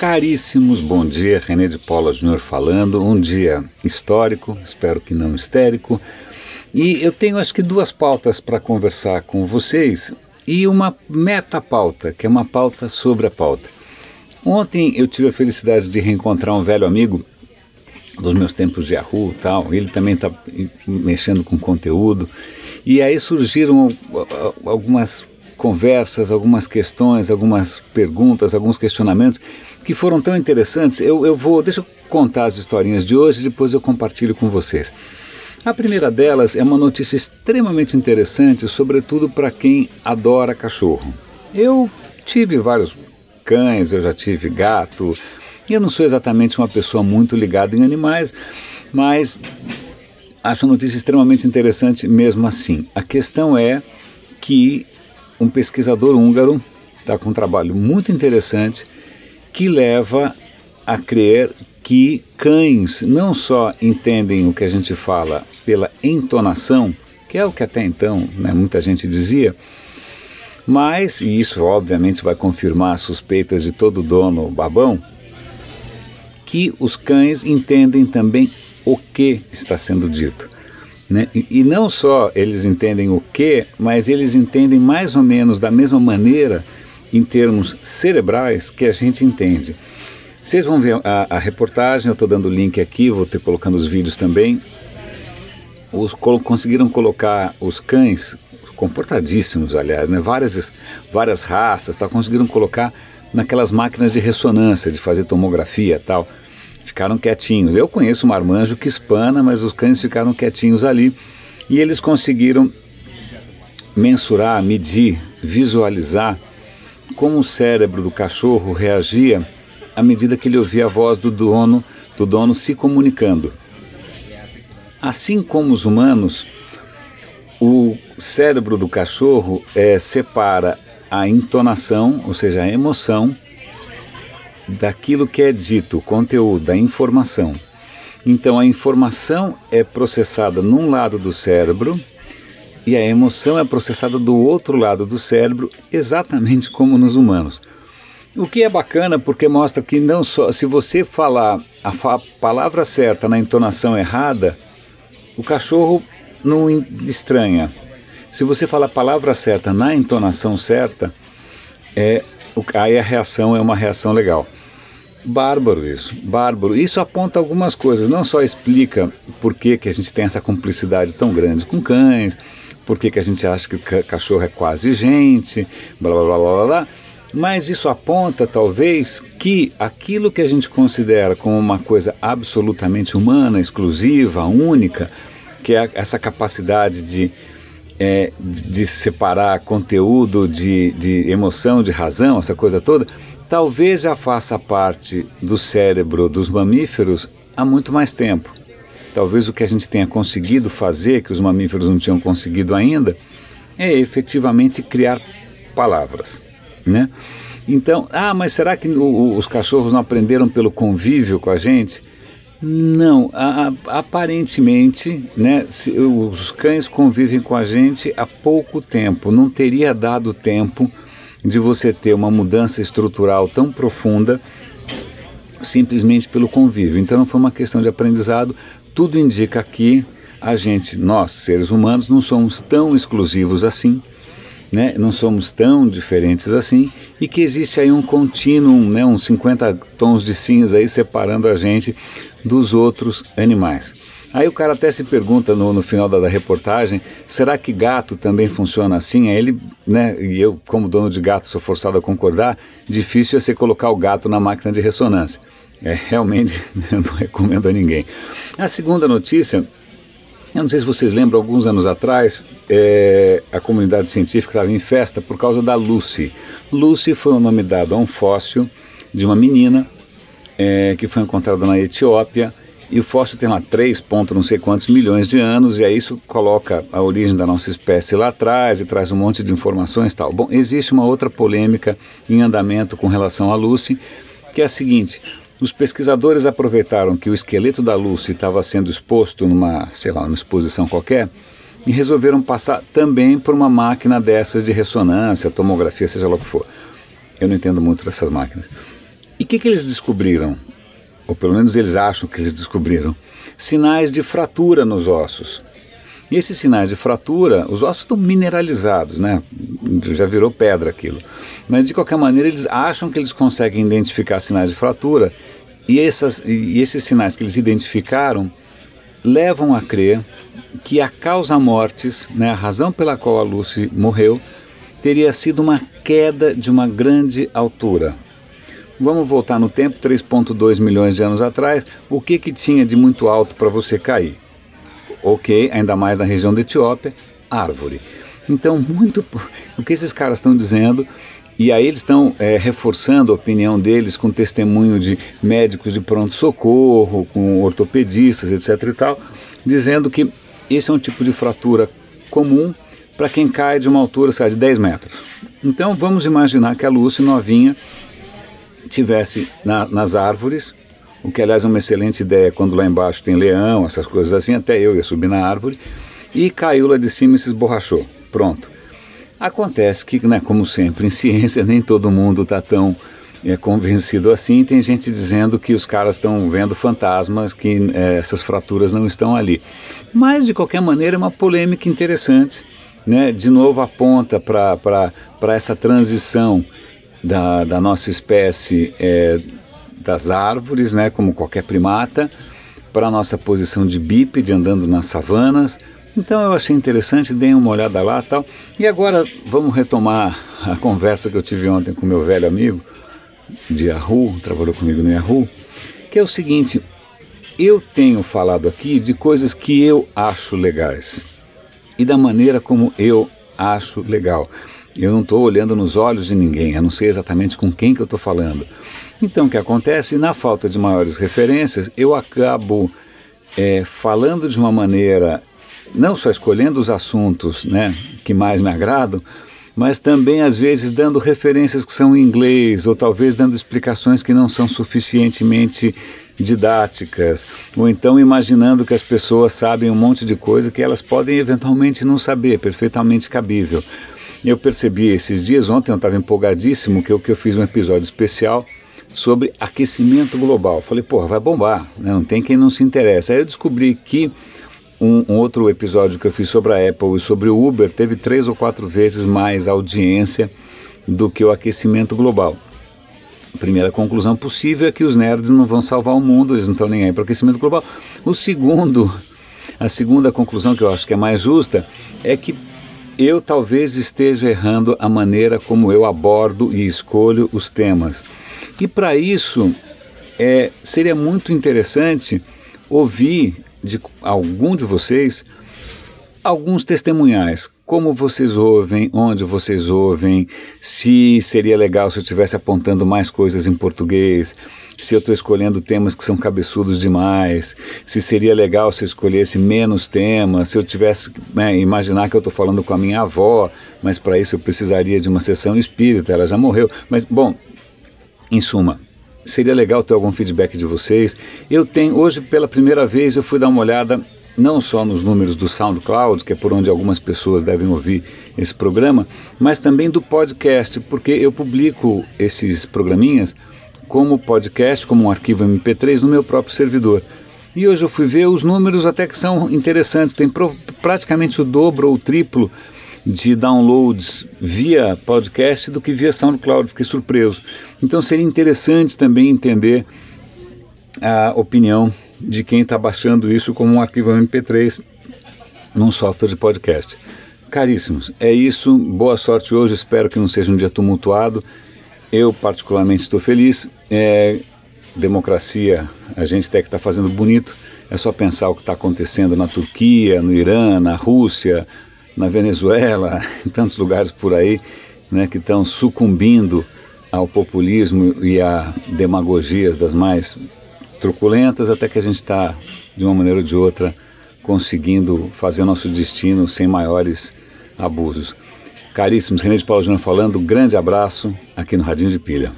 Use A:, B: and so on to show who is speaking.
A: Caríssimos, bom dia, René de Paula Júnior falando, um dia histórico, espero que não histérico, e eu tenho acho que duas pautas para conversar com vocês e uma meta-pauta, que é uma pauta sobre a pauta. Ontem eu tive a felicidade de reencontrar um velho amigo dos meus tempos de Yahoo e tal, ele também está mexendo com conteúdo, e aí surgiram algumas conversas, algumas questões, algumas perguntas, alguns questionamentos que foram tão interessantes. Eu, eu vou, deixa eu contar as historinhas de hoje, depois eu compartilho com vocês. A primeira delas é uma notícia extremamente interessante, sobretudo para quem adora cachorro. Eu tive vários cães, eu já tive gato. Eu não sou exatamente uma pessoa muito ligada em animais, mas acho a notícia extremamente interessante mesmo assim. A questão é que um pesquisador húngaro está com um trabalho muito interessante que leva a crer que cães não só entendem o que a gente fala pela entonação, que é o que até então né, muita gente dizia, mas, e isso obviamente vai confirmar as suspeitas de todo dono babão, que os cães entendem também o que está sendo dito. Né? E, não só eles entendem o que, mas eles entendem mais ou menos da mesma maneira, em termos cerebrais, que a gente entende. Vocês vão ver a, a reportagem, eu estou dando o link aqui, vou ter colocando os vídeos também. Os, conseguiram colocar os cães, comportadíssimos aliás, né? várias, várias raças, tá? conseguiram colocar naquelas máquinas de ressonância, de fazer tomografia e tal ficaram quietinhos. Eu conheço um marmanjo que espana, mas os cães ficaram quietinhos ali e eles conseguiram mensurar, medir, visualizar como o cérebro do cachorro reagia à medida que ele ouvia a voz do dono, do dono se comunicando. Assim como os humanos, o cérebro do cachorro é, separa a entonação, ou seja, a emoção, daquilo que é dito, o conteúdo, da informação. Então a informação é processada num lado do cérebro e a emoção é processada do outro lado do cérebro, exatamente como nos humanos. O que é bacana porque mostra que não só se você falar a fa palavra certa na entonação errada, o cachorro não estranha. Se você falar a palavra certa na entonação certa, é, aí a reação é uma reação legal. Bárbaro isso, bárbaro. Isso aponta algumas coisas, não só explica por que, que a gente tem essa cumplicidade tão grande com cães, por que, que a gente acha que o cachorro é quase gente, blá blá blá blá blá, mas isso aponta talvez que aquilo que a gente considera como uma coisa absolutamente humana, exclusiva, única, que é essa capacidade de, é, de, de separar conteúdo de, de emoção, de razão, essa coisa toda talvez já faça parte do cérebro dos mamíferos há muito mais tempo. Talvez o que a gente tenha conseguido fazer, que os mamíferos não tinham conseguido ainda, é efetivamente criar palavras, né? Então, ah, mas será que o, os cachorros não aprenderam pelo convívio com a gente? Não, a, a, aparentemente, né, se, os cães convivem com a gente há pouco tempo, não teria dado tempo de você ter uma mudança estrutural tão profunda simplesmente pelo convívio. Então não foi uma questão de aprendizado, tudo indica que a gente, nós, seres humanos, não somos tão exclusivos assim, né? não somos tão diferentes assim, e que existe aí um contínuo, né? uns 50 tons de cinza aí separando a gente dos outros animais. Aí o cara até se pergunta no, no final da, da, reportagem, será que gato também funciona assim? Aí ele, né, e eu como dono de gato sou forçado a concordar, difícil é você colocar o gato na máquina de ressonância. É, realmente eu não recomendo a ninguém. A segunda notícia, eu não sei se vocês lembram, alguns anos atrás, é, a comunidade científica estava em festa por causa da Lucy. Lucy foi o nome dado a um fóssil de uma menina é, que foi encontrada na Etiópia e o fóssil tem lá 3 pontos não sei quantos milhões de anos, e aí isso coloca a origem da nossa espécie lá atrás e traz um monte de informações e tal. Bom, existe uma outra polêmica em andamento com relação à Lucy, que é a seguinte: os pesquisadores aproveitaram que o esqueleto da Lucy estava sendo exposto numa, sei lá, numa exposição qualquer, e resolveram passar também por uma máquina dessas de ressonância, tomografia, seja lá o que for. Eu não entendo muito dessas máquinas. E que, que eles descobriram? Ou pelo menos eles acham que eles descobriram? Sinais de fratura nos ossos. E esses sinais de fratura, os ossos estão mineralizados, né? Já virou pedra aquilo. Mas de qualquer maneira, eles acham que eles conseguem identificar sinais de fratura e, essas, e esses sinais que eles identificaram levam a crer que a causa mortes, né, a razão pela qual a Lucy morreu, teria sido uma queda de uma grande altura. Vamos voltar no tempo, 3,2 milhões de anos atrás. O que, que tinha de muito alto para você cair? Ok, ainda mais na região da Etiópia, árvore. Então, muito o que esses caras estão dizendo, e aí eles estão é, reforçando a opinião deles com testemunho de médicos de pronto-socorro, com ortopedistas, etc. e tal, dizendo que esse é um tipo de fratura comum para quem cai de uma altura lá, de 10 metros. Então vamos imaginar que a Lucy novinha tivesse na, nas árvores, o que aliás é uma excelente ideia quando lá embaixo tem leão, essas coisas assim, até eu ia subir na árvore, e caiu lá de cima e se esborrachou. Pronto. Acontece que, né, como sempre, em ciência nem todo mundo está tão é, convencido assim. Tem gente dizendo que os caras estão vendo fantasmas, que é, essas fraturas não estão ali. Mas, de qualquer maneira, é uma polêmica interessante né, de novo aponta para essa transição da, da nossa espécie é, das árvores, né, como qualquer primata, para a nossa posição de bípede andando nas savanas. Então eu achei interessante, dei uma olhada lá tal. E agora vamos retomar a conversa que eu tive ontem com meu velho amigo de Yahoo, trabalhou comigo no Yahoo, que é o seguinte, eu tenho falado aqui de coisas que eu acho legais e da maneira como eu acho legal. Eu não estou olhando nos olhos de ninguém, eu não sei exatamente com quem que eu estou falando. Então, o que acontece? Na falta de maiores referências, eu acabo é, falando de uma maneira, não só escolhendo os assuntos né, que mais me agradam, mas também às vezes dando referências que são em inglês, ou talvez dando explicações que não são suficientemente didáticas, ou então imaginando que as pessoas sabem um monte de coisa que elas podem eventualmente não saber, perfeitamente cabível. Eu percebi esses dias, ontem eu estava empolgadíssimo, que eu, que eu fiz um episódio especial sobre aquecimento global. Falei, porra, vai bombar, né? não tem quem não se interessa. Aí eu descobri que um, um, outro episódio que eu fiz sobre a Apple e sobre o Uber teve três ou quatro vezes mais audiência do que o aquecimento global. A primeira conclusão possível é que os nerds não vão salvar o mundo, eles não estão nem aí para o aquecimento global. O segundo, a segunda conclusão que eu acho que é mais justa é que eu talvez esteja errando a maneira como eu abordo e escolho os temas. E para isso é, seria muito interessante ouvir de algum de vocês alguns testemunhais. Como vocês ouvem, onde vocês ouvem, se seria legal se eu estivesse apontando mais coisas em português, se eu estou escolhendo temas que são cabeçudos demais, se seria legal se eu escolhesse menos temas, se eu tivesse, né, imaginar que eu estou falando com a minha avó, mas para isso eu precisaria de uma sessão espírita, ela já morreu. Mas, bom, em suma, seria legal ter algum feedback de vocês. Eu tenho, hoje pela primeira vez, eu fui dar uma olhada não só nos números do SoundCloud, que é por onde algumas pessoas devem ouvir esse programa, mas também do podcast, porque eu publico esses programinhas como podcast, como um arquivo MP3 no meu próprio servidor. E hoje eu fui ver os números até que são interessantes, tem praticamente o dobro ou o triplo de downloads via podcast do que via SoundCloud, fiquei surpreso. Então seria interessante também entender a opinião de quem está baixando isso como um arquivo MP3 num software de podcast. Caríssimos, é isso. Boa sorte hoje. Espero que não seja um dia tumultuado. Eu, particularmente, estou feliz. É, democracia, a gente até que está fazendo bonito. É só pensar o que está acontecendo na Turquia, no Irã, na Rússia, na Venezuela, em tantos lugares por aí, né, que estão sucumbindo ao populismo e a demagogias das mais truculentas, até que a gente está, de uma maneira ou de outra, conseguindo fazer nosso destino sem maiores abusos. Caríssimos, René de Paulo Júnior falando, grande abraço aqui no Radinho de Pilha.